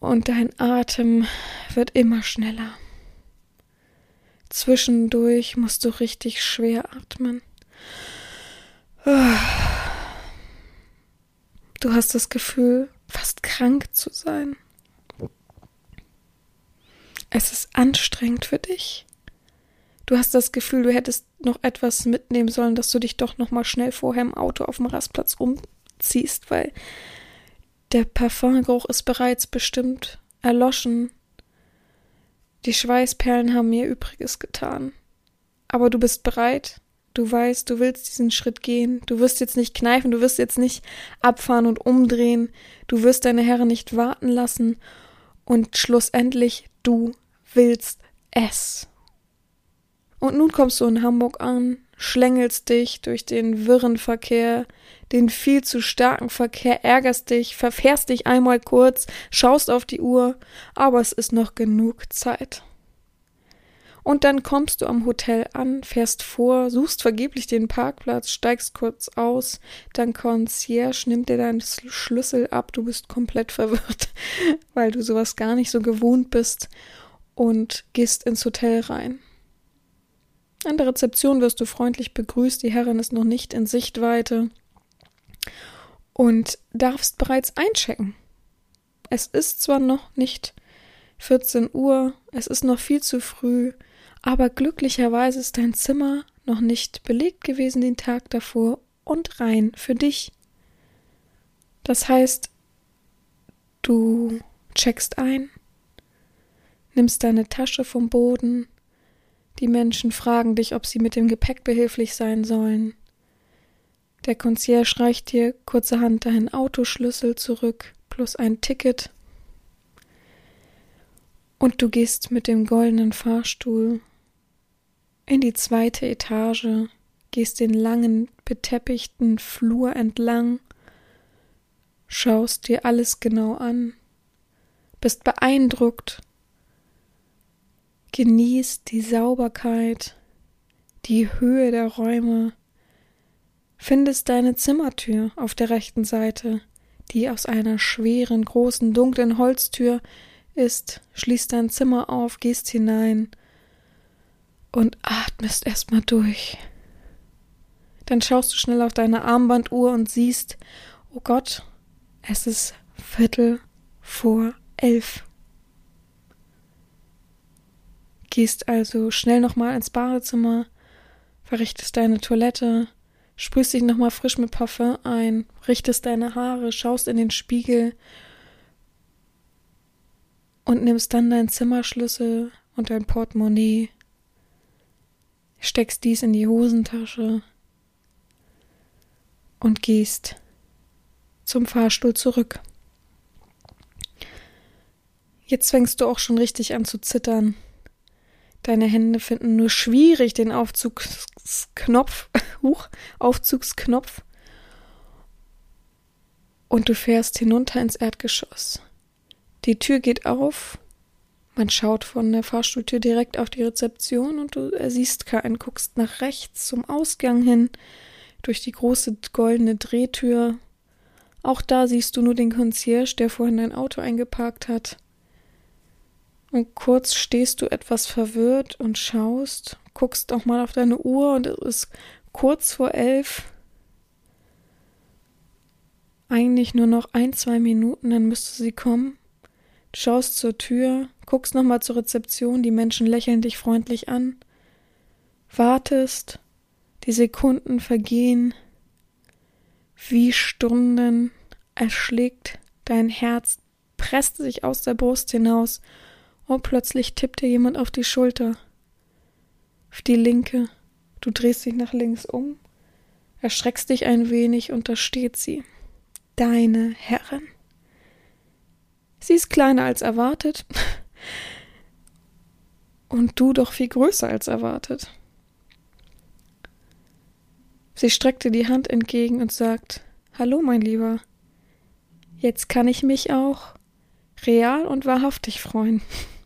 und dein Atem wird immer schneller. Zwischendurch musst du richtig schwer atmen. Du hast das Gefühl, fast krank zu sein. Es ist anstrengend für dich. Du hast das Gefühl, du hättest noch etwas mitnehmen sollen, dass du dich doch noch mal schnell vorher im Auto auf dem Rastplatz umziehst, weil der Parfumgeruch ist bereits bestimmt erloschen. Die Schweißperlen haben mir Übriges getan. Aber du bist bereit. Du weißt, du willst diesen Schritt gehen. Du wirst jetzt nicht kneifen, du wirst jetzt nicht abfahren und umdrehen. Du wirst deine Herren nicht warten lassen. Und schlussendlich, du willst es. Und nun kommst du in Hamburg an, schlängelst dich durch den wirren Verkehr, den viel zu starken Verkehr, ärgerst dich, verfährst dich einmal kurz, schaust auf die Uhr, aber es ist noch genug Zeit. Und dann kommst du am Hotel an, fährst vor, suchst vergeblich den Parkplatz, steigst kurz aus, dein Concierge nimmt dir deinen Schlüssel ab, du bist komplett *laughs* verwirrt, weil du sowas gar nicht so gewohnt bist und gehst ins Hotel rein. An der Rezeption wirst du freundlich begrüßt, die Herrin ist noch nicht in Sichtweite und darfst bereits einchecken. Es ist zwar noch nicht 14 Uhr, es ist noch viel zu früh, aber glücklicherweise ist dein Zimmer noch nicht belegt gewesen den Tag davor und rein für dich. Das heißt, du checkst ein, nimmst deine Tasche vom Boden, die Menschen fragen dich, ob sie mit dem Gepäck behilflich sein sollen. Der Concierge reicht dir kurzerhand deinen Autoschlüssel zurück plus ein Ticket. Und du gehst mit dem goldenen Fahrstuhl in die zweite Etage, gehst den langen, beteppichten Flur entlang, schaust dir alles genau an, bist beeindruckt Genießt die Sauberkeit, die Höhe der Räume. Findest deine Zimmertür auf der rechten Seite, die aus einer schweren, großen, dunklen Holztür ist, schließt dein Zimmer auf, gehst hinein und atmest erstmal durch. Dann schaust du schnell auf deine Armbanduhr und siehst, oh Gott, es ist Viertel vor elf. Gehst also schnell nochmal ins Badezimmer, verrichtest deine Toilette, sprühst dich nochmal frisch mit Parfum ein, richtest deine Haare, schaust in den Spiegel und nimmst dann deinen Zimmerschlüssel und dein Portemonnaie, steckst dies in die Hosentasche und gehst zum Fahrstuhl zurück. Jetzt fängst du auch schon richtig an zu zittern. Deine Hände finden nur schwierig den Aufzugsknopf, *laughs* huch, Aufzugsknopf. Und du fährst hinunter ins Erdgeschoss. Die Tür geht auf. Man schaut von der Fahrstuhltür direkt auf die Rezeption und du siehst keinen, guckst nach rechts zum Ausgang hin, durch die große goldene Drehtür. Auch da siehst du nur den Concierge, der vorhin dein Auto eingeparkt hat. Und kurz stehst du etwas verwirrt und schaust, guckst auch mal auf deine Uhr und es ist kurz vor elf. Eigentlich nur noch ein, zwei Minuten, dann müsste sie kommen. Du schaust zur Tür, guckst nochmal zur Rezeption, die Menschen lächeln dich freundlich an. Wartest, die Sekunden vergehen, wie Stunden erschlägt dein Herz, presst sich aus der Brust hinaus Oh, plötzlich tippt dir jemand auf die Schulter. Auf die linke. Du drehst dich nach links um, erschreckst dich ein wenig und da steht sie. Deine Herrin. Sie ist kleiner als erwartet. *laughs* Und du doch viel größer als erwartet. Sie streckt dir die Hand entgegen und sagt Hallo, mein Lieber. Jetzt kann ich mich auch real und wahrhaftig freuen. *laughs*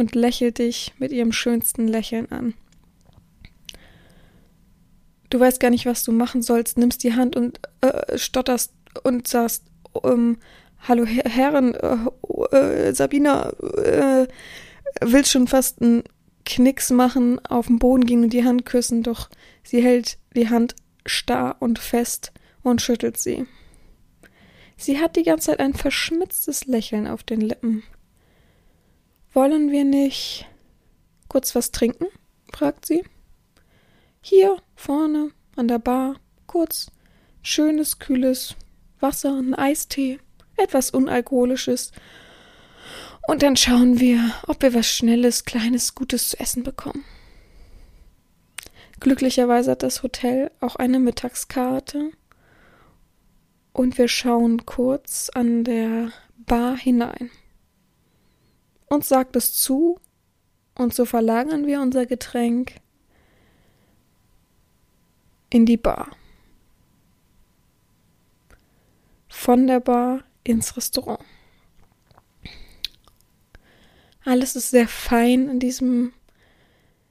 Und lächelt dich mit ihrem schönsten Lächeln an. Du weißt gar nicht, was du machen sollst, nimmst die Hand und äh, stotterst und sagst, ähm, hallo Her Herren, äh, äh, Sabina, äh, will schon fast einen Knicks machen, auf den Boden gehen und die Hand küssen, doch sie hält die Hand starr und fest und schüttelt sie. Sie hat die ganze Zeit ein verschmitztes Lächeln auf den Lippen. Wollen wir nicht kurz was trinken? fragt sie. Hier vorne an der Bar kurz schönes, kühles Wasser, ein Eistee, etwas Unalkoholisches. Und dann schauen wir, ob wir was Schnelles, Kleines, Gutes zu essen bekommen. Glücklicherweise hat das Hotel auch eine Mittagskarte. Und wir schauen kurz an der Bar hinein. Uns sagt es zu, und so verlagern wir unser Getränk in die Bar. Von der Bar ins Restaurant. Alles ist sehr fein in diesem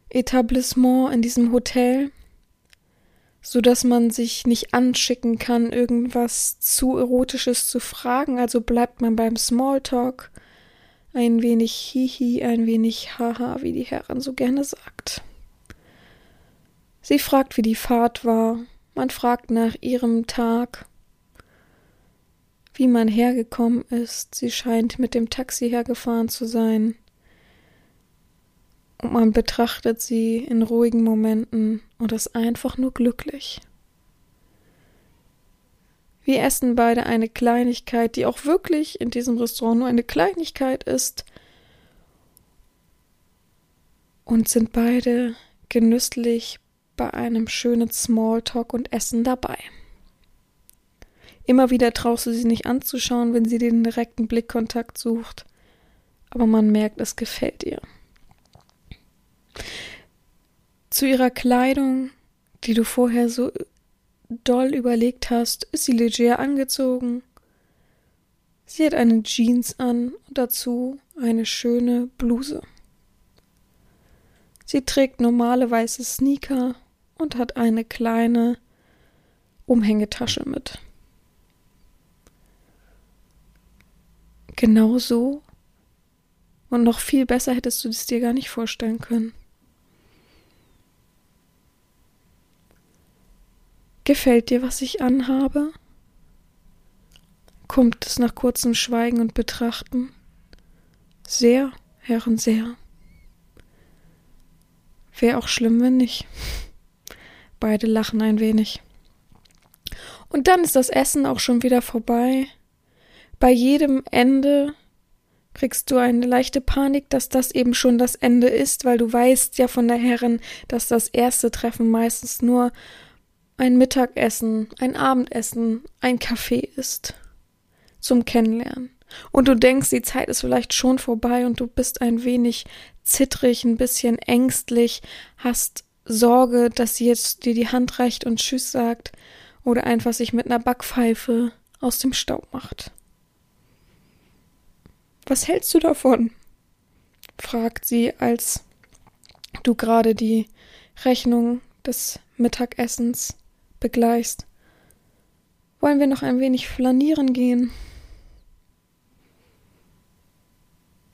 Etablissement, in diesem Hotel, so dass man sich nicht anschicken kann, irgendwas zu erotisches zu fragen, also bleibt man beim Smalltalk, ein wenig Hihi, ein wenig Haha, wie die Herren so gerne sagt. Sie fragt, wie die Fahrt war. Man fragt nach ihrem Tag, wie man hergekommen ist. Sie scheint mit dem Taxi hergefahren zu sein. Und man betrachtet sie in ruhigen Momenten und ist einfach nur glücklich. Wir essen beide eine Kleinigkeit, die auch wirklich in diesem Restaurant nur eine Kleinigkeit ist. Und sind beide genüsslich bei einem schönen Smalltalk und Essen dabei. Immer wieder traust du sie nicht anzuschauen, wenn sie den direkten Blickkontakt sucht, aber man merkt, es gefällt ihr. Zu ihrer Kleidung, die du vorher so doll überlegt hast, ist sie leger angezogen. Sie hat eine Jeans an und dazu eine schöne Bluse. Sie trägt normale weiße Sneaker und hat eine kleine Umhängetasche mit. Genau so und noch viel besser hättest du es dir gar nicht vorstellen können. Gefällt dir, was ich anhabe? Kommt es nach kurzem Schweigen und Betrachten? Sehr, Herren, sehr. Wäre auch schlimm, wenn nicht. Beide lachen ein wenig. Und dann ist das Essen auch schon wieder vorbei. Bei jedem Ende kriegst du eine leichte Panik, dass das eben schon das Ende ist, weil du weißt ja von der Herren, dass das erste Treffen meistens nur ein Mittagessen, ein Abendessen, ein Kaffee ist. Zum Kennenlernen. Und du denkst, die Zeit ist vielleicht schon vorbei und du bist ein wenig zittrig, ein bisschen ängstlich, hast Sorge, dass sie jetzt dir die Hand reicht und Tschüss sagt oder einfach sich mit einer Backpfeife aus dem Staub macht. Was hältst du davon? fragt sie, als du gerade die Rechnung des Mittagessens begleichst. Wollen wir noch ein wenig flanieren gehen?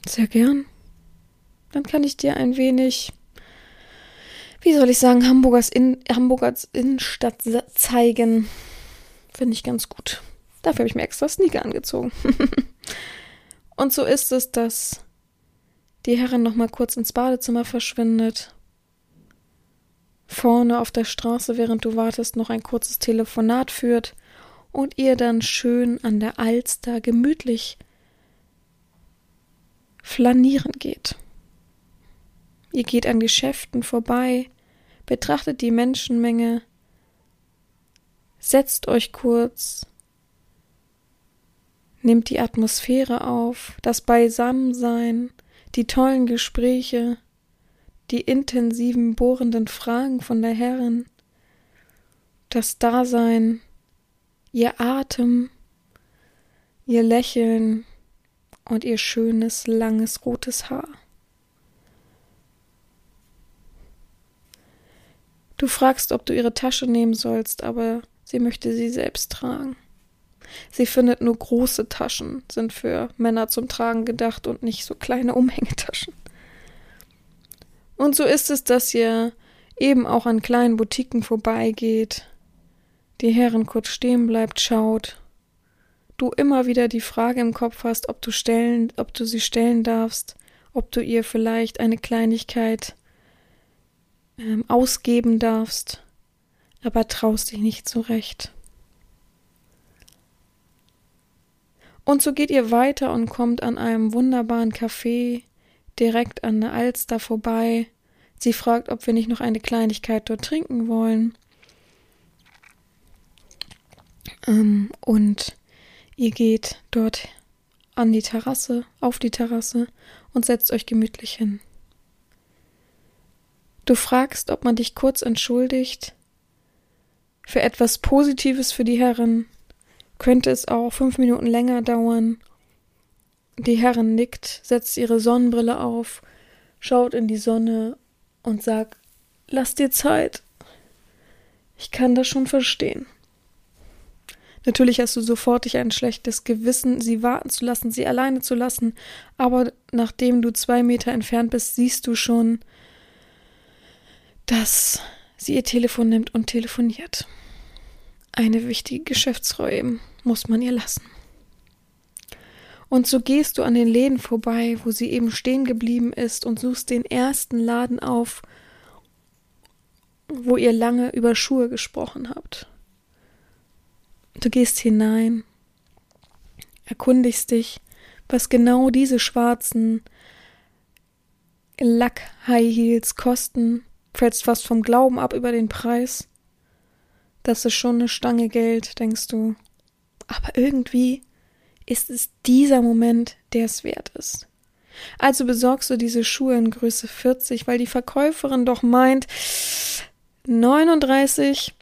Sehr gern. Dann kann ich dir ein wenig wie soll ich sagen, Hamburgers, in, Hamburgers Innenstadt zeigen. Finde ich ganz gut. Dafür habe ich mir extra Sneaker angezogen. *laughs* Und so ist es, dass die Herrin noch mal kurz ins Badezimmer verschwindet. Vorne auf der Straße, während du wartest, noch ein kurzes Telefonat führt und ihr dann schön an der Alster gemütlich flanieren geht. Ihr geht an Geschäften vorbei, betrachtet die Menschenmenge, setzt euch kurz, nehmt die Atmosphäre auf, das Beisammensein, die tollen Gespräche, die intensiven, bohrenden Fragen von der Herrin, das Dasein ihr Atem, ihr Lächeln und ihr schönes, langes, rotes Haar. Du fragst, ob du ihre Tasche nehmen sollst, aber sie möchte sie selbst tragen. Sie findet nur große Taschen sind für Männer zum Tragen gedacht und nicht so kleine Umhängetaschen. Und so ist es, dass ihr eben auch an kleinen Boutiquen vorbeigeht, die Herren kurz stehen bleibt, schaut, du immer wieder die Frage im Kopf hast, ob du stellen, ob du sie stellen darfst, ob du ihr vielleicht eine Kleinigkeit ähm, ausgeben darfst, aber traust dich nicht zurecht. Und so geht ihr weiter und kommt an einem wunderbaren Café direkt an der Alster vorbei. Sie fragt, ob wir nicht noch eine Kleinigkeit dort trinken wollen. Ähm, und ihr geht dort an die Terrasse, auf die Terrasse und setzt euch gemütlich hin. Du fragst, ob man dich kurz entschuldigt für etwas Positives für die Herren, könnte es auch fünf Minuten länger dauern. Die Herrin nickt, setzt ihre Sonnenbrille auf, schaut in die Sonne und sagt, lass dir Zeit. Ich kann das schon verstehen. Natürlich hast du sofortig ein schlechtes Gewissen, sie warten zu lassen, sie alleine zu lassen, aber nachdem du zwei Meter entfernt bist, siehst du schon, dass sie ihr Telefon nimmt und telefoniert. Eine wichtige Geschäftsreue muss man ihr lassen. Und so gehst du an den Läden vorbei, wo sie eben stehen geblieben ist, und suchst den ersten Laden auf, wo ihr lange über Schuhe gesprochen habt. Du gehst hinein, erkundigst dich, was genau diese schwarzen Lack-High Heels kosten, fällst fast vom Glauben ab über den Preis das ist schon eine Stange Geld, denkst du. Aber irgendwie ist es dieser Moment, der es wert ist. Also besorgst du diese Schuhe in Größe 40, weil die Verkäuferin doch meint, 39,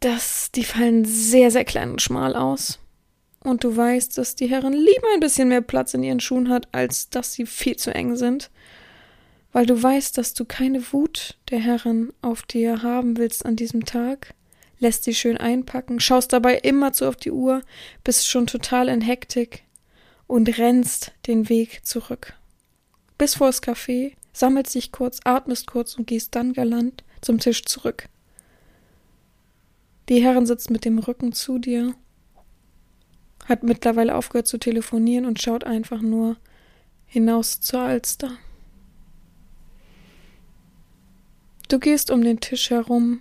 das, die fallen sehr, sehr klein und schmal aus. Und du weißt, dass die Herren lieber ein bisschen mehr Platz in ihren Schuhen hat, als dass sie viel zu eng sind. Weil du weißt, dass du keine Wut der Herren auf dir haben willst an diesem Tag lässt sie schön einpacken, schaust dabei immerzu auf die Uhr, bist schon total in Hektik und rennst den Weg zurück. Bis vor das Café, sammelst dich kurz, atmest kurz und gehst dann galant zum Tisch zurück. Die Herren sitzt mit dem Rücken zu dir, hat mittlerweile aufgehört zu telefonieren und schaut einfach nur hinaus zur Alster. Du gehst um den Tisch herum,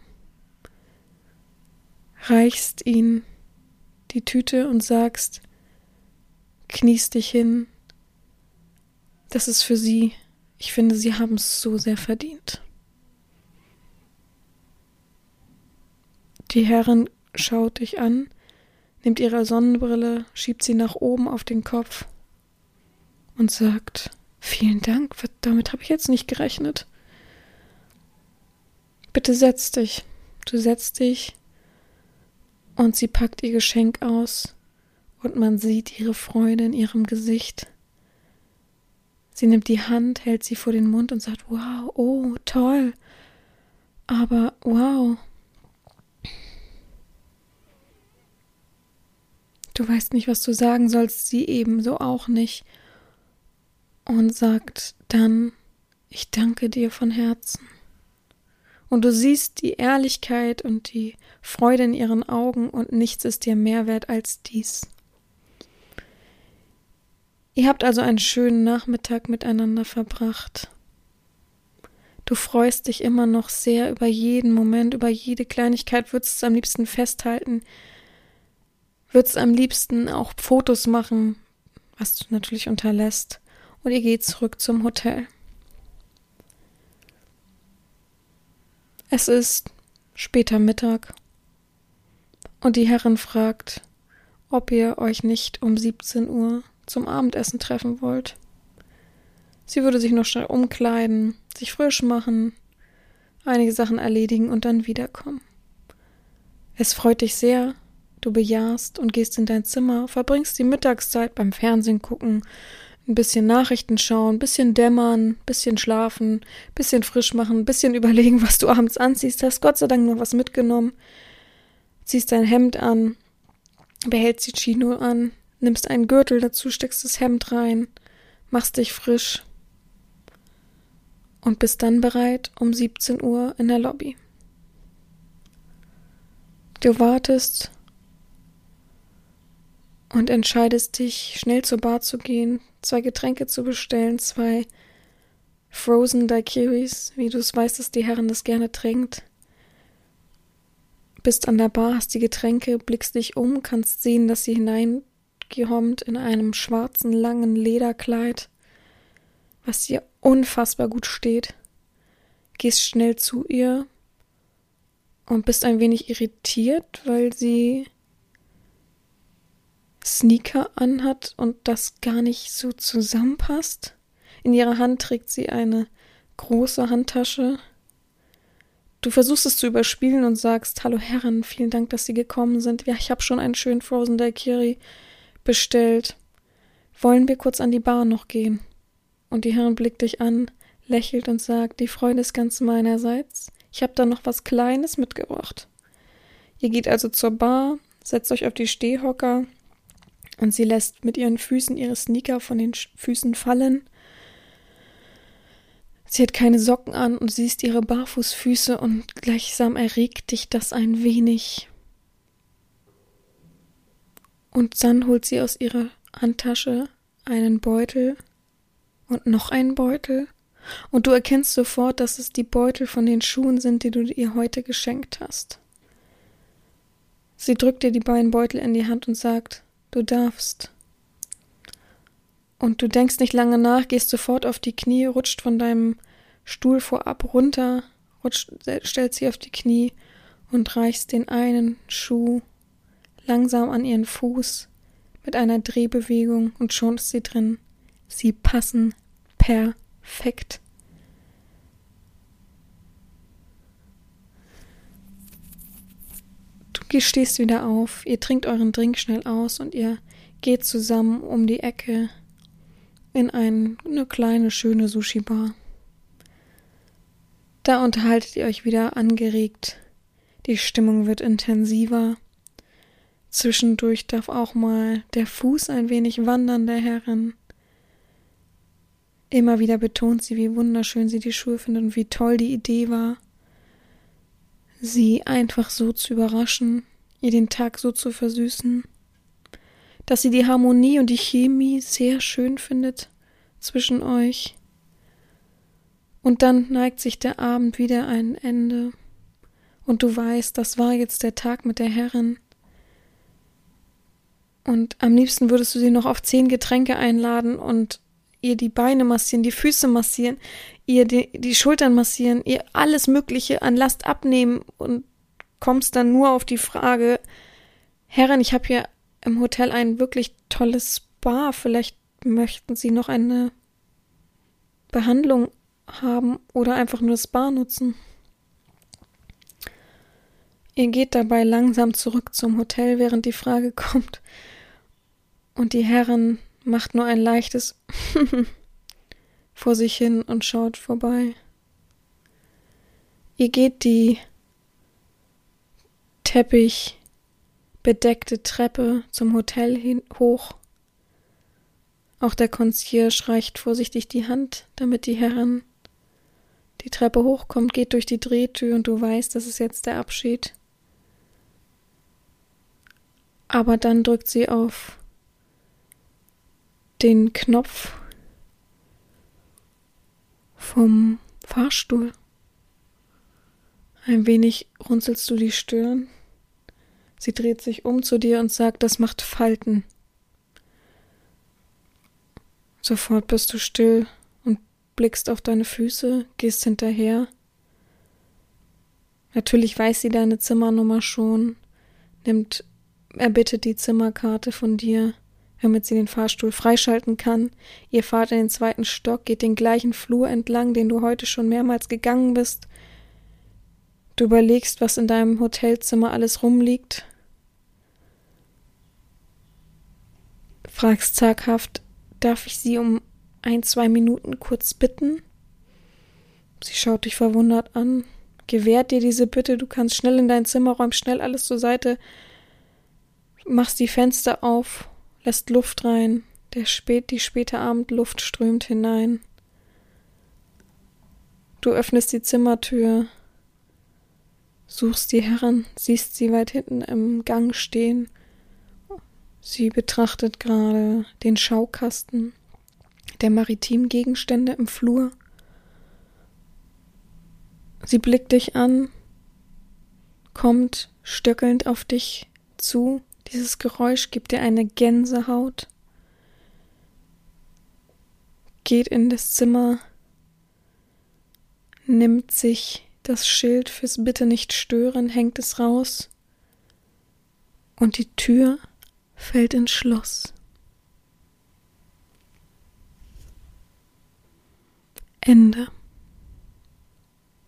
reichst ihn die Tüte und sagst, kniest dich hin. Das ist für sie. Ich finde, sie haben es so sehr verdient. Die Herrin schaut dich an, nimmt ihre Sonnenbrille, schiebt sie nach oben auf den Kopf und sagt, vielen Dank, damit habe ich jetzt nicht gerechnet. Bitte setz dich. Du setzt dich und sie packt ihr Geschenk aus und man sieht ihre Freude in ihrem Gesicht. Sie nimmt die Hand, hält sie vor den Mund und sagt, wow, oh, toll. Aber wow. Du weißt nicht, was du sagen sollst, sie ebenso auch nicht. Und sagt dann, ich danke dir von Herzen. Und du siehst die Ehrlichkeit und die Freude in ihren Augen und nichts ist dir mehr wert als dies. Ihr habt also einen schönen Nachmittag miteinander verbracht. Du freust dich immer noch sehr über jeden Moment, über jede Kleinigkeit, würdest es am liebsten festhalten, würdest am liebsten auch Fotos machen, was du natürlich unterlässt, und ihr geht zurück zum Hotel. Es ist später Mittag und die Herrin fragt, ob ihr euch nicht um 17 Uhr zum Abendessen treffen wollt. Sie würde sich noch schnell umkleiden, sich frisch machen, einige Sachen erledigen und dann wiederkommen. Es freut dich sehr, Du bejahst und gehst in dein Zimmer, verbringst die Mittagszeit beim Fernsehen gucken, ein bisschen Nachrichten schauen, ein bisschen dämmern, ein bisschen schlafen, ein bisschen frisch machen, ein bisschen *laughs* überlegen, was du abends anziehst. Hast Gott sei Dank noch was mitgenommen. Ziehst dein Hemd an, behältst die Chino an, nimmst einen Gürtel dazu, steckst das Hemd rein, machst dich frisch und bist dann bereit um 17 Uhr in der Lobby. Du wartest und entscheidest dich, schnell zur Bar zu gehen, zwei Getränke zu bestellen, zwei Frozen Daiquiris, wie du es weißt, dass die Herren das gerne trinkt. Bist an der Bar, hast die Getränke, blickst dich um, kannst sehen, dass sie hineingehommt in einem schwarzen, langen Lederkleid, was ihr unfassbar gut steht. Gehst schnell zu ihr und bist ein wenig irritiert, weil sie Sneaker anhat und das gar nicht so zusammenpasst. In ihrer Hand trägt sie eine große Handtasche. Du versuchst es zu überspielen und sagst, Hallo Herren, vielen Dank, dass Sie gekommen sind. Ja, ich habe schon einen schönen Frozen Daiquiri bestellt. Wollen wir kurz an die Bar noch gehen? Und die Herren blickt dich an, lächelt und sagt, die Freude ist ganz meinerseits. Ich habe da noch was Kleines mitgebracht. Ihr geht also zur Bar, setzt euch auf die Stehhocker und sie lässt mit ihren Füßen ihre Sneaker von den Füßen fallen. Sie hat keine Socken an und siehst ihre Barfußfüße und gleichsam erregt dich das ein wenig. Und dann holt sie aus ihrer Handtasche einen Beutel und noch einen Beutel. Und du erkennst sofort, dass es die Beutel von den Schuhen sind, die du ihr heute geschenkt hast. Sie drückt dir die beiden Beutel in die Hand und sagt, Du darfst. Und du denkst nicht lange nach, gehst sofort auf die Knie, rutscht von deinem Stuhl vorab runter, rutscht, stellst sie auf die Knie und reichst den einen Schuh langsam an ihren Fuß mit einer Drehbewegung und schon ist sie drin. Sie passen perfekt. Du stehst wieder auf, ihr trinkt euren Drink schnell aus und ihr geht zusammen um die Ecke in ein, eine kleine, schöne Sushi-Bar. Da unterhaltet ihr euch wieder angeregt. Die Stimmung wird intensiver. Zwischendurch darf auch mal der Fuß ein wenig wandern der Herren. Immer wieder betont sie, wie wunderschön sie die Schuhe findet und wie toll die Idee war sie einfach so zu überraschen, ihr den Tag so zu versüßen, dass sie die Harmonie und die Chemie sehr schön findet zwischen euch. Und dann neigt sich der Abend wieder ein Ende, und du weißt, das war jetzt der Tag mit der Herrin. Und am liebsten würdest du sie noch auf zehn Getränke einladen und ihr die Beine massieren, die Füße massieren, ihr die, die Schultern massieren, ihr alles Mögliche an Last abnehmen und kommst dann nur auf die Frage, Herren, ich habe hier im Hotel ein wirklich tolles Spa, vielleicht möchten Sie noch eine Behandlung haben oder einfach nur das Spa nutzen. Ihr geht dabei langsam zurück zum Hotel, während die Frage kommt, und die Herren macht nur ein leichtes *laughs* vor sich hin und schaut vorbei. Ihr geht die Teppich bedeckte Treppe zum Hotel hin hoch. Auch der Concierge reicht vorsichtig die Hand, damit die Herren die Treppe hochkommt, geht durch die Drehtür und du weißt, das ist jetzt der Abschied. Aber dann drückt sie auf den Knopf vom Fahrstuhl. Ein wenig runzelst du die Stirn. Sie dreht sich um zu dir und sagt, das macht Falten. Sofort bist du still und blickst auf deine Füße, gehst hinterher. Natürlich weiß sie deine Zimmernummer schon, nimmt, erbittet die Zimmerkarte von dir damit sie den Fahrstuhl freischalten kann. Ihr fahrt in den zweiten Stock, geht den gleichen Flur entlang, den du heute schon mehrmals gegangen bist. Du überlegst, was in deinem Hotelzimmer alles rumliegt. fragst zaghaft, darf ich Sie um ein, zwei Minuten kurz bitten? Sie schaut dich verwundert an, gewährt dir diese Bitte, du kannst schnell in dein Zimmer, räumst schnell alles zur Seite, machst die Fenster auf, lässt Luft rein, der spät, die späte Abendluft strömt hinein. Du öffnest die Zimmertür, suchst die Herren, siehst sie weit hinten im Gang stehen. Sie betrachtet gerade den Schaukasten der maritimen Gegenstände im Flur. Sie blickt dich an, kommt stöckelnd auf dich zu. Dieses Geräusch gibt dir eine Gänsehaut. Geht in das Zimmer, nimmt sich das Schild fürs Bitte nicht stören, hängt es raus und die Tür fällt ins Schloss. Ende.